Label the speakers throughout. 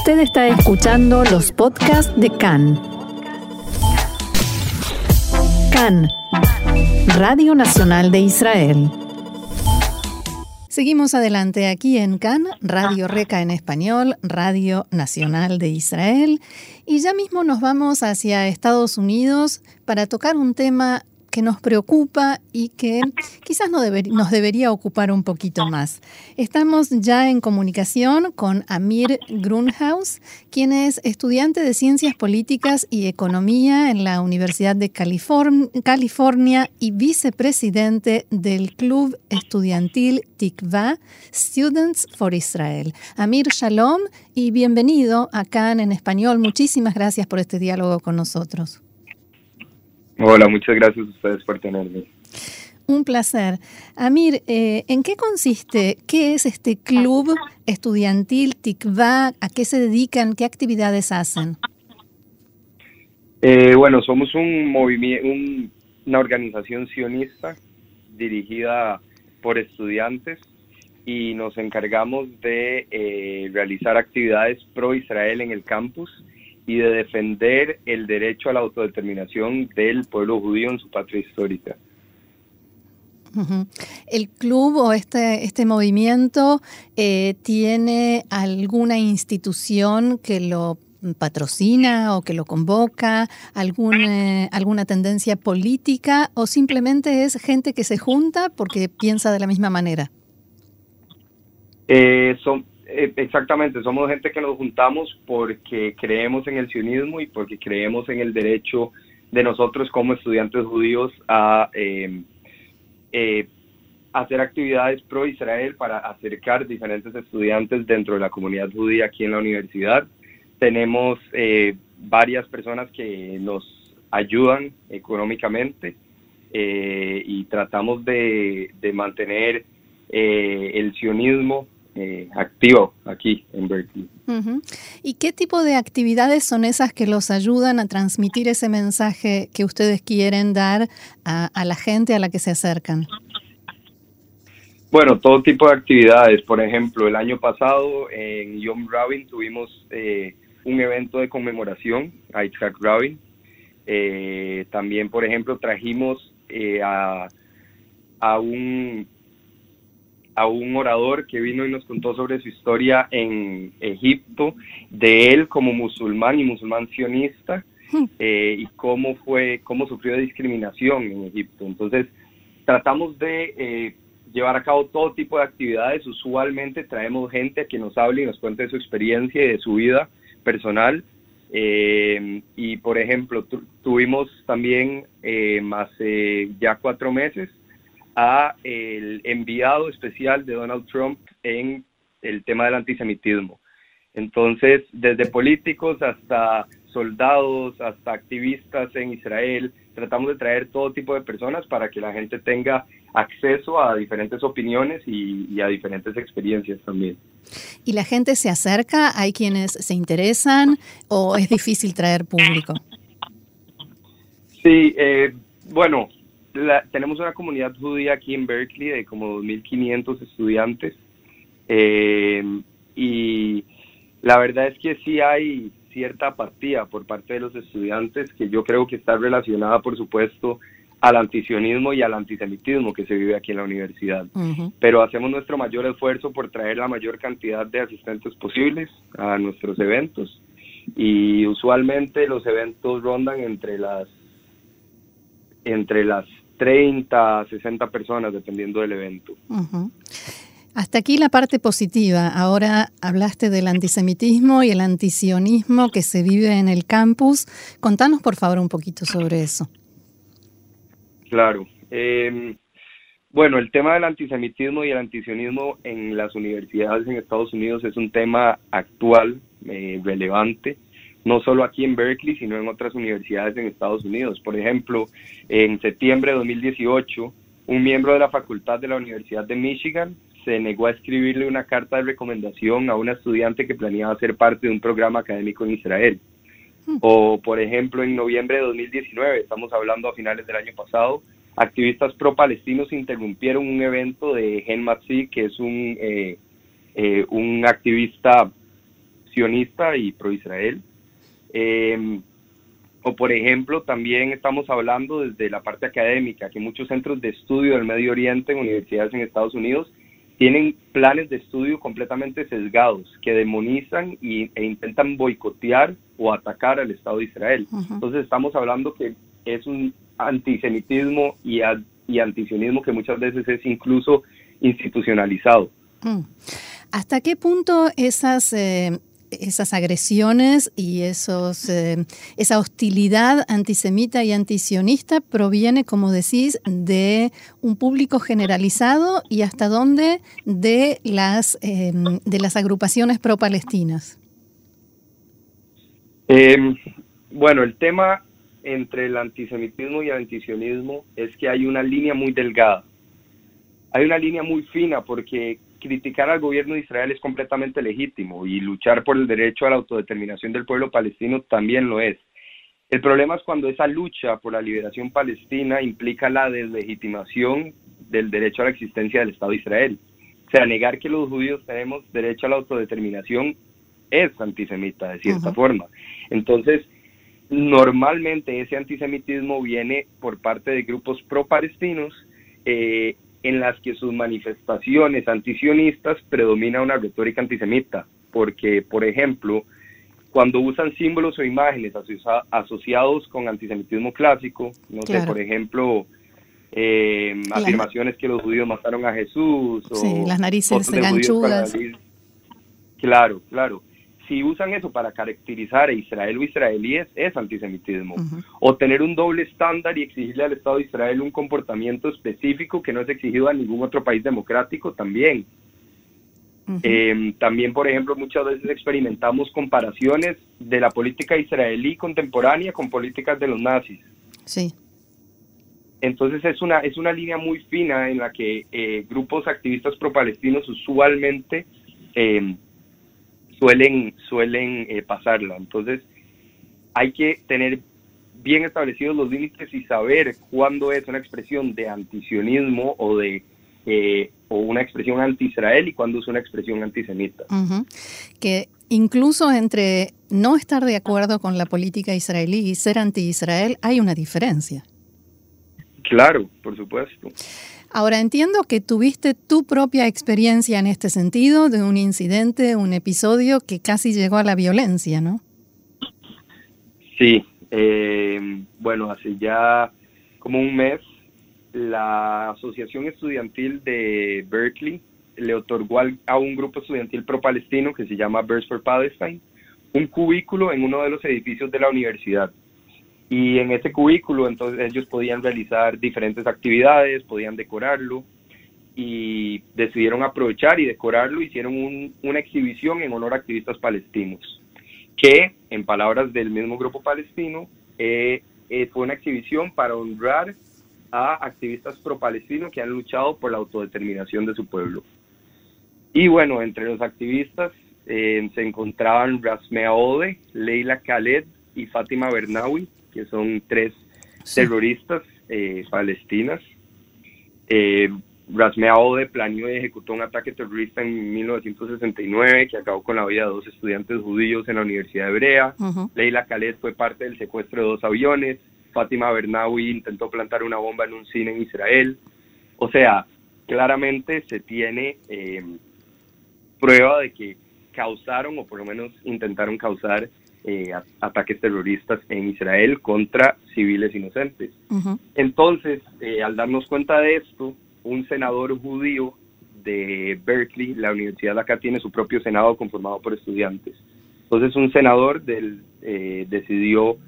Speaker 1: Usted está escuchando los podcasts de CAN. CAN, Radio Nacional de Israel. Seguimos adelante aquí en CAN, Radio Reca en español, Radio Nacional de Israel, y ya mismo nos vamos hacia Estados Unidos para tocar un tema que nos preocupa y que quizás nos, nos debería ocupar un poquito más. Estamos ya en comunicación con Amir Grunhaus, quien es estudiante de Ciencias Políticas y Economía en la Universidad de California y vicepresidente del Club Estudiantil Tikva Students for Israel. Amir Shalom y bienvenido acá en español. Muchísimas gracias por este diálogo con nosotros.
Speaker 2: Hola, muchas gracias a ustedes por tenerme.
Speaker 1: Un placer. Amir, eh, ¿en qué consiste? ¿Qué es este club estudiantil TICVA? ¿A qué se dedican? ¿Qué actividades hacen?
Speaker 2: Eh, bueno, somos un movimiento, una organización sionista dirigida por estudiantes y nos encargamos de eh, realizar actividades pro Israel en el campus y de defender el derecho a la autodeterminación del pueblo judío en su patria histórica.
Speaker 1: ¿El club o este, este movimiento eh, tiene alguna institución que lo patrocina o que lo convoca, alguna, alguna tendencia política o simplemente es gente que se junta porque piensa de la misma manera?
Speaker 2: Eh, son, eh, exactamente, somos gente que nos juntamos porque creemos en el sionismo y porque creemos en el derecho de nosotros como estudiantes judíos a em, eh, hacer actividades pro Israel para acercar diferentes estudiantes dentro de la comunidad judía aquí en la universidad. Tenemos eh, varias personas que nos ayudan económicamente y tratamos de, de mantener el sionismo eh, activo aquí en Berkeley.
Speaker 1: ¿Y qué tipo de actividades son esas que los ayudan a transmitir ese mensaje que ustedes quieren dar a, la gente a la que se acercan?
Speaker 2: Bueno, todo tipo de actividades. Por ejemplo, el año pasado en Yom Rabin tuvimos eh, un evento de conmemoración a Itzhak Rabin. Eh, también, por ejemplo, trajimos a, a un a un orador que vino y nos contó sobre su historia en Egipto, de él como musulmán y musulmán sionista, hmm. eh, y cómo fue, cómo sufrió discriminación en Egipto. Entonces, tratamos de eh, llevar a cabo todo tipo de actividades. Usualmente traemos gente que nos hable y nos cuente de su experiencia y de su vida personal. Eh, y por ejemplo, tuvimos también hace ya cuatro meses a el enviado especial de Donald Trump en el tema del antisemitismo. Entonces, desde políticos hasta soldados, hasta activistas en Israel, tratamos de traer todo tipo de personas para que la gente tenga acceso a diferentes opiniones y, a diferentes experiencias también.
Speaker 1: ¿Y la gente se acerca? ¿Hay quienes se interesan o es difícil traer público?
Speaker 2: Sí, eh, bueno, tenemos una comunidad judía aquí en Berkeley de como 2.500 estudiantes eh, y la verdad es que sí hay cierta apatía por parte de los estudiantes que yo creo que está relacionada, por supuesto, al antisionismo y al antisemitismo que se vive aquí en la universidad. Pero hacemos nuestro mayor esfuerzo por traer la mayor cantidad de asistentes posibles a nuestros eventos y usualmente los eventos rondan entre las entre las 30, 60 personas, dependiendo del evento.
Speaker 1: Hasta aquí la parte positiva. Ahora hablaste del antisemitismo y el antisionismo que se vive en el campus. Contanos, por favor, un poquito sobre eso.
Speaker 2: Claro. Em, bueno, el tema del antisemitismo y el antisionismo en las universidades en Estados Unidos es un tema actual, eh, relevante no solo aquí en Berkeley, sino en otras universidades en Estados Unidos. Por ejemplo, en septiembre de 2018, un miembro de la facultad de la Universidad de Michigan se negó a escribirle una carta de recomendación a una estudiante que planeaba ser parte de un programa académico en Israel. Hmm. O, por ejemplo, en noviembre de 2019, estamos hablando a finales del año pasado, activistas pro-palestinos interrumpieron un evento de Gen Matzi, que es un, eh, eh, un activista sionista y pro-Israel. Em, o por ejemplo, también estamos hablando desde la parte académica, que muchos centros de estudio del Medio Oriente en universidades en Estados Unidos tienen planes de estudio completamente sesgados, que demonizan y, e intentan boicotear o atacar al Estado de Israel. Entonces estamos hablando que es un antisemitismo y, y antisionismo que muchas veces es incluso institucionalizado.
Speaker 1: Mm. ¿Hasta qué punto esas eh, esas agresiones y esos, eh, esa hostilidad antisemita y antisionista proviene, como decís, de un público generalizado y hasta dónde de las, em, de las agrupaciones pro-palestinas.
Speaker 2: Em, bueno, el tema entre el antisemitismo y el antisionismo es que hay una línea muy delgada. Hay una línea muy fina porque criticar al gobierno de Israel es completamente legítimo y luchar por el derecho a la autodeterminación del pueblo palestino también lo es. El problema es cuando esa lucha por la liberación palestina implica la deslegitimación del derecho a la existencia del Estado de Israel. O sea, negar que los judíos tenemos derecho a la autodeterminación es antisemita, de cierta forma. Entonces, normalmente ese antisemitismo viene por parte de grupos pro-palestinos eh, en las que sus manifestaciones antisionistas predomina una retórica antisemita, porque, por ejemplo, cuando usan símbolos o imágenes asociados con antisemitismo clásico, no sé, por ejemplo, eh, afirmaciones que los judíos mataron a Jesús,
Speaker 1: o las narices ganchudas.
Speaker 2: Claro, claro si usan eso para caracterizar a Israel o israelíes, es antisemitismo. O tener un doble estándar y exigirle al Estado de Israel un comportamiento específico que no es exigido a ningún otro país democrático también. Eh, también, por ejemplo, muchas veces experimentamos comparaciones de la política israelí contemporánea con políticas de los nazis.
Speaker 1: Sí.
Speaker 2: Entonces es una, es una línea muy fina en la que eh, grupos activistas pro-palestinos usualmente eh, suelen, suelen eh, pasarla. Entonces, hay que tener bien establecidos los límites y saber cuándo es una expresión de antisionismo o de eh, o una expresión anti-Israel y cuándo es una expresión antisemita.
Speaker 1: Que incluso entre no estar de acuerdo con la política israelí y ser anti-Israel hay una diferencia.
Speaker 2: Claro, por supuesto.
Speaker 1: Ahora entiendo que tuviste tu propia experiencia en este sentido, de un incidente, un episodio que casi llegó a la violencia, ¿no?
Speaker 2: Sí, eh, bueno, hace ya como un mes, la Asociación Estudiantil de Berkeley le otorgó a un grupo estudiantil pro-palestino que se llama Birds for Palestine un cubículo en uno de los edificios de la universidad. Y en ese cubículo entonces ellos podían realizar diferentes actividades, podían decorarlo y decidieron aprovechar y decorarlo, hicieron una exhibición en honor a activistas palestinos, que en palabras del mismo grupo palestino eh, eh, fue una exhibición para honrar a activistas pro-palestinos que han luchado por la autodeterminación de su pueblo. Y bueno, entre los activistas eh, se encontraban Rasmea Ode, Leila Khaled y Fátima Bernawi, que son tres terroristas eh, palestinas. Eh, Rasmea Ode planeó y ejecutó un ataque terrorista en 1969 que acabó con la vida de dos estudiantes judíos en la Universidad Hebrea. Leila Khaled fue parte del secuestro de dos aviones. Fátima Bernawi intentó plantar una bomba en un cine en Israel. O sea, claramente se tiene eh, prueba de que causaron o por lo menos intentaron causar eh, ataques terroristas en Israel contra civiles inocentes. Entonces, eh, al darnos cuenta de esto, un senador judío de Berkeley, la universidad de acá tiene su propio senado conformado por estudiantes. Entonces, un senador del, eh, decidió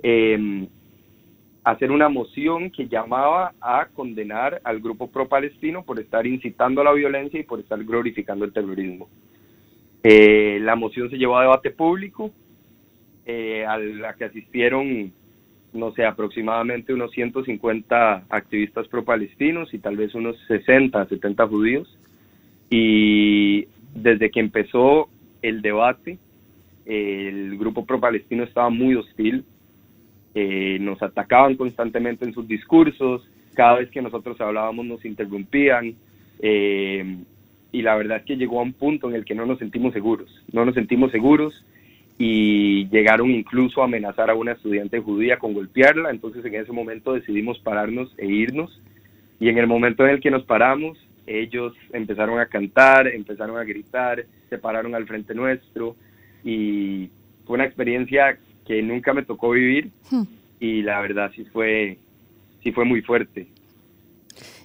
Speaker 2: em, hacer una moción que llamaba a condenar al grupo pro-palestino por estar incitando a la violencia y por estar glorificando el terrorismo. La moción se llevó a debate público, eh, a la que asistieron, no sé, aproximadamente unos 150 activistas pro-palestinos y tal vez unos 60, 70 judíos. Y desde que empezó el debate, el grupo pro-palestino estaba muy hostil, eh, nos atacaban constantemente en sus discursos, cada vez que nosotros hablábamos nos interrumpían, eh, y la verdad es que llegó a un punto en el que no nos sentimos seguros, no nos sentimos seguros y llegaron incluso a amenazar a una estudiante judía con golpearla, entonces en ese momento decidimos pararnos e irnos y en el momento en el que nos paramos, ellos empezaron a cantar, empezaron a gritar, se pararon al frente nuestro y fue una experiencia que nunca me tocó vivir hmm. y la verdad sí fue, sí fue muy fuerte.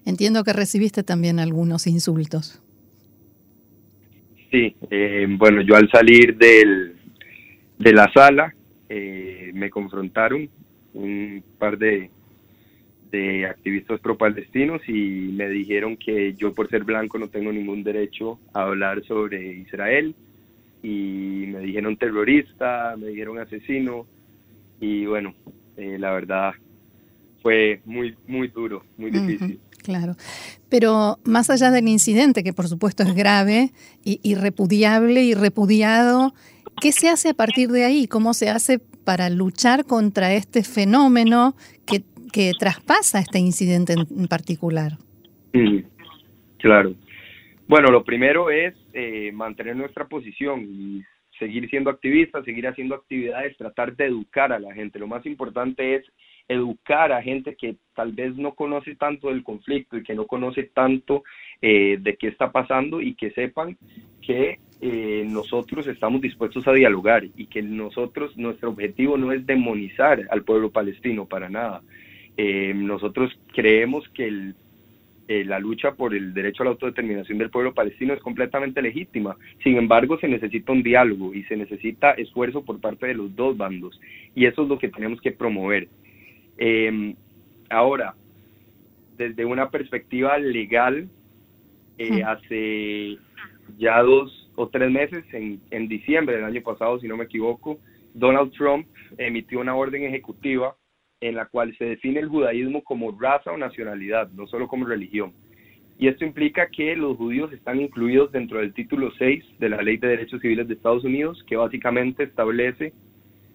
Speaker 1: Entiendo que recibiste también algunos insultos.
Speaker 2: Sí, eh, bueno, yo al salir del, de la sala eh, me confrontaron un par de, de activistas pro-palestinos y me dijeron que yo por ser blanco no tengo ningún derecho a hablar sobre Israel. Y me dijeron terrorista, me dijeron asesino. Y bueno, eh, la verdad fue muy, muy duro, muy difícil.
Speaker 1: Claro, pero más allá del incidente, que por supuesto es grave y, y repudiable y repudiado, ¿qué se hace a partir de ahí? ¿Cómo se hace para luchar contra este fenómeno que, que traspasa este incidente en, particular?
Speaker 2: Mm, claro. Bueno, lo primero es eh, mantener nuestra posición y seguir siendo activistas, seguir haciendo actividades, tratar de educar a la gente. Lo más importante es educar a gente que tal vez no conoce tanto del conflicto y que no conoce tanto eh, de qué está pasando y que sepan que eh, nosotros estamos dispuestos a dialogar y que nosotros, nuestro objetivo no es demonizar al pueblo palestino para nada. Eh, nosotros creemos que la lucha por el derecho a la autodeterminación del pueblo palestino es completamente legítima. Sin embargo, se necesita un diálogo y se necesita esfuerzo por parte de los dos bandos. Y eso es lo que tenemos que promover. Eh, ahora, desde una perspectiva legal, eh, hace ya dos o tres meses, en, en diciembre del año pasado, si no me equivoco, Donald Trump emitió una orden ejecutiva en la cual se define el judaísmo como raza o nacionalidad, no solo como religión. Y esto implica que los judíos están incluidos dentro del título 6 de la Ley de Derechos Civiles de Estados Unidos, que básicamente establece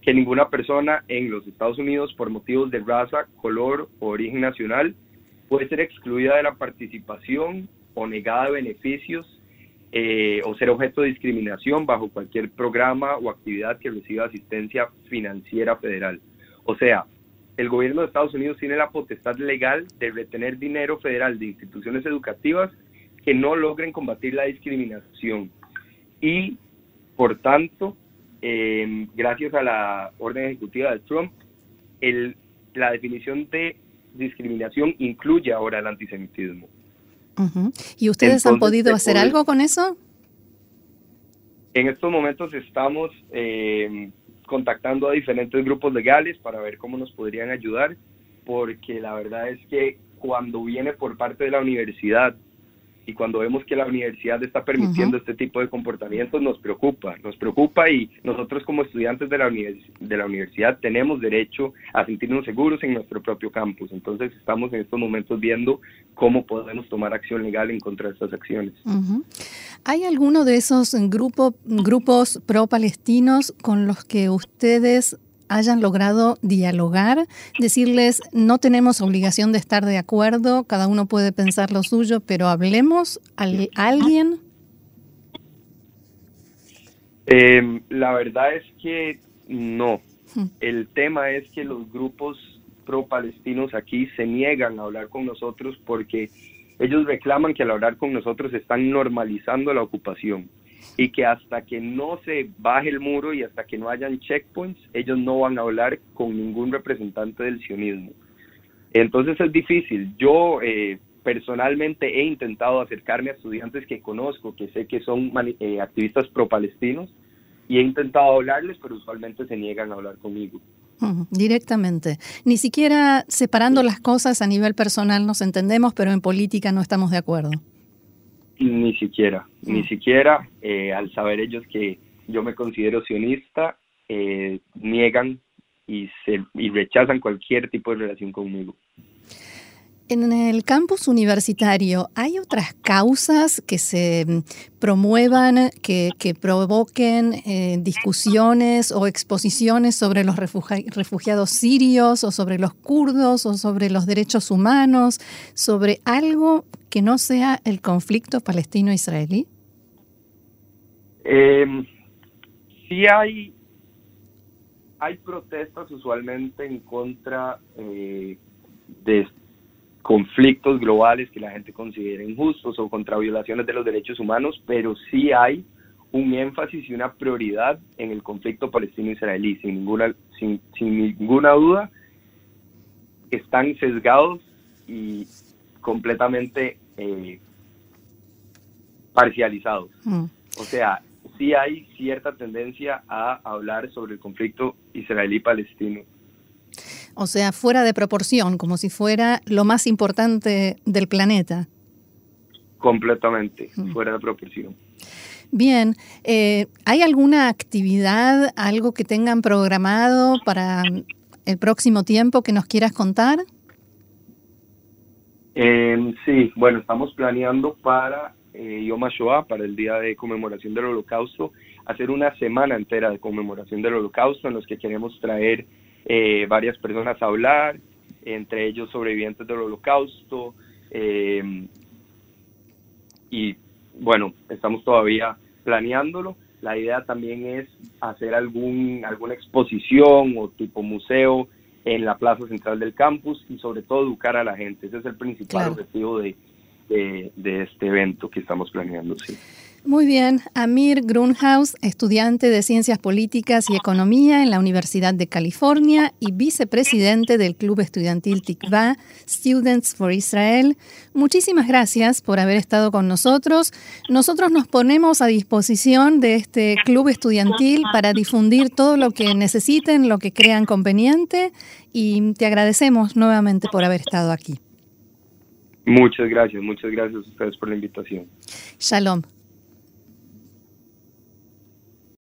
Speaker 2: que ninguna persona en los Estados Unidos por motivos de raza, color o origen nacional puede ser excluida de la participación o negada de beneficios eh, o ser objeto de discriminación bajo cualquier programa o actividad que reciba asistencia financiera federal. O sea, el gobierno de Estados Unidos tiene la potestad legal de retener dinero federal de instituciones educativas que no logren combatir la discriminación. Y, por tanto, eh, gracias a la orden ejecutiva de Trump, el, la definición de discriminación incluye ahora el antisemitismo.
Speaker 1: ¿Y ustedes han podido hacer algo con eso?
Speaker 2: En estos momentos estamos eh, contactando a diferentes grupos legales para ver cómo nos podrían ayudar, porque la verdad es que cuando viene por parte de la universidad y cuando vemos que la universidad está permitiendo este tipo de comportamientos nos preocupa, nos preocupa y nosotros como estudiantes de la, de la universidad tenemos derecho a sentirnos seguros en nuestro propio campus. Entonces estamos en estos momentos viendo cómo podemos tomar acción legal en contra de estas acciones.
Speaker 1: ¿Hay alguno de esos grupos grupos pro-palestinos con los que ustedes hayan logrado dialogar, decirles no tenemos obligación de estar de acuerdo, cada uno puede pensar lo suyo, pero hablemos a alguien.
Speaker 2: Em, la verdad es que no. Hmm. El tema es que los grupos pro-palestinos aquí se niegan a hablar con nosotros porque ellos reclaman que al hablar con nosotros están normalizando la ocupación y que hasta que no se baje el muro y hasta que no hayan checkpoints, ellos no van a hablar con ningún representante del sionismo. Entonces es difícil. Yo eh, personalmente he intentado acercarme a estudiantes que conozco, que sé que son eh, activistas pro-palestinos, y he intentado hablarles, pero usualmente se niegan a hablar conmigo.
Speaker 1: Directamente. Ni siquiera separando las cosas a nivel personal nos entendemos, pero en política no estamos de acuerdo.
Speaker 2: Ni siquiera, ni siquiera eh, al saber ellos que yo me considero sionista, eh, niegan y, se, y rechazan cualquier tipo de relación conmigo.
Speaker 1: En el campus universitario, ¿hay otras causas que se promuevan, que, provoquen eh, discusiones o exposiciones sobre los refugiados sirios o sobre los kurdos o sobre los derechos humanos, sobre algo que no sea el conflicto palestino-israelí?
Speaker 2: Eh, sí hay, hay protestas usualmente en contra eh, de conflictos globales que la gente considera injustos o contra violaciones de los derechos humanos, pero sí hay un énfasis y una prioridad en el conflicto palestino-israelí, sin ninguna, sin, ninguna duda, están sesgados y completamente eh, parcializados. Mm. O sea, sí hay cierta tendencia a hablar sobre el conflicto israelí-palestino
Speaker 1: o sea, fuera de proporción, como si fuera lo más importante del planeta.
Speaker 2: Completamente, mm. fuera de proporción.
Speaker 1: Bien, eh, ¿hay alguna actividad, algo que tengan programado para el próximo tiempo que nos quieras contar?
Speaker 2: Eh, sí, bueno, estamos planeando para eh, Yom HaShoah, para el Día de Conmemoración del Holocausto, hacer una semana entera de conmemoración del Holocausto en los que queremos traer eh, varias personas a hablar, entre ellos sobrevivientes del holocausto. Eh, y bueno, estamos todavía planeándolo. La idea también es hacer algún, alguna exposición o tipo museo en la plaza central del campus y sobre todo educar a la gente. Ese es el principal objetivo de, de, este evento que estamos planeando. Sí.
Speaker 1: Muy bien, Amir Grunhaus, estudiante de Ciencias Políticas y Economía en la Universidad de California y vicepresidente del Club Estudiantil Tikva, Students for Israel. Muchísimas gracias por haber estado con nosotros. Nosotros nos ponemos a disposición de este club estudiantil para difundir todo lo que necesiten, lo que crean conveniente y te agradecemos nuevamente por haber estado aquí.
Speaker 2: Muchas gracias, muchas gracias a ustedes por la invitación.
Speaker 1: Shalom.